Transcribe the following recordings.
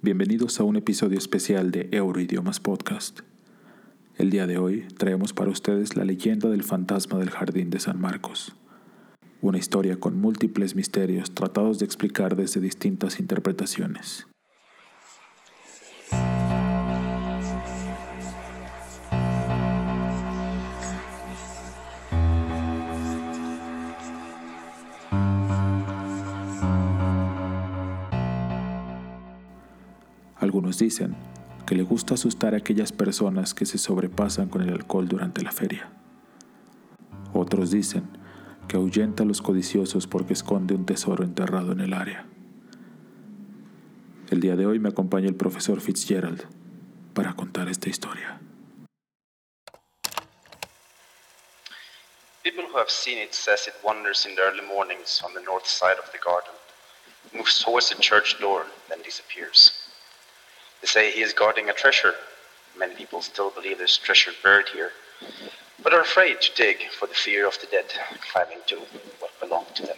Bienvenidos a un episodio especial de Euroidiomas Podcast. El día de hoy traemos para ustedes la leyenda del fantasma del Jardín de San Marcos, una historia con múltiples misterios tratados de explicar desde distintas interpretaciones. Algunos dicen que le gusta asustar a aquellas personas que se sobrepasan con el alcohol durante la feria. Otros dicen que ahuyenta a los codiciosos porque esconde un tesoro enterrado en el área. El día de hoy me acompaña el profesor Fitzgerald para contar esta historia. People who have seen it says it wanders in the early mornings on the north side of the garden, moves towards the church door, then disappears. They say he is guarding a treasure. Many people still believe there's treasure buried here, but are afraid to dig for the fear of the dead climbing to what belonged to them.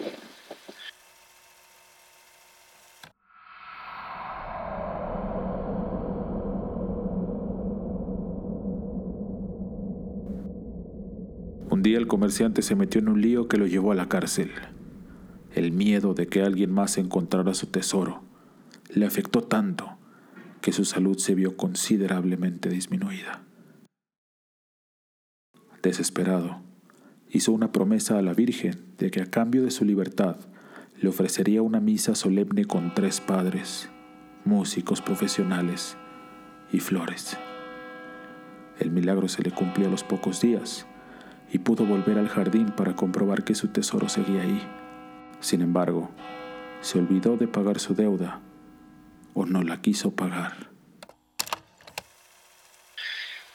Un día el comerciante se metió en un lío que lo llevó a la cárcel. El miedo de que alguien más encontrara su tesoro le afectó tanto que su salud se vio considerablemente disminuida. Desesperado, hizo una promesa a la Virgen de que a cambio de su libertad le ofrecería una misa solemne con tres padres, músicos profesionales y flores. El milagro se le cumplió a los pocos días y pudo volver al jardín para comprobar que su tesoro seguía ahí. Sin embargo, se olvidó de pagar su deuda o no la quiso pagar.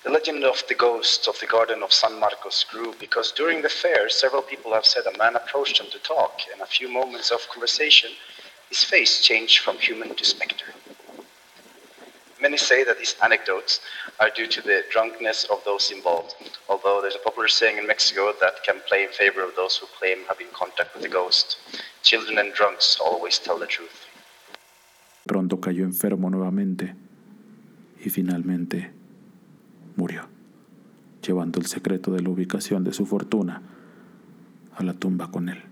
The legend of the ghost of the Garden of San Marcos grew because during the fair, several people have said a man approached them to talk. In a few moments of conversation, his face changed from human to specter. Many say that these anecdotes are due to the drunkenness of those involved, although there's a popular saying in Mexico that can play in favor of those who claim having contact with the ghost. Children and drunks always tell the truth. Pronto cayó enfermo nuevamente y finalmente murió, llevando el secreto de la ubicación de su fortuna a la tumba con él.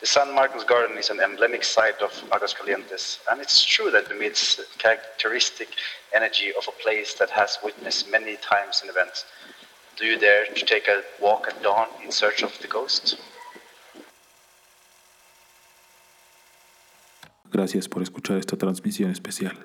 The San Marcos Garden is an emblematic site of Aguascalientes, and it's true that it emits characteristic energy of a place that has witnessed many times and events. Do you dare to take a walk at dawn in search of the ghost? Gracias por escuchar esta transmisión especial.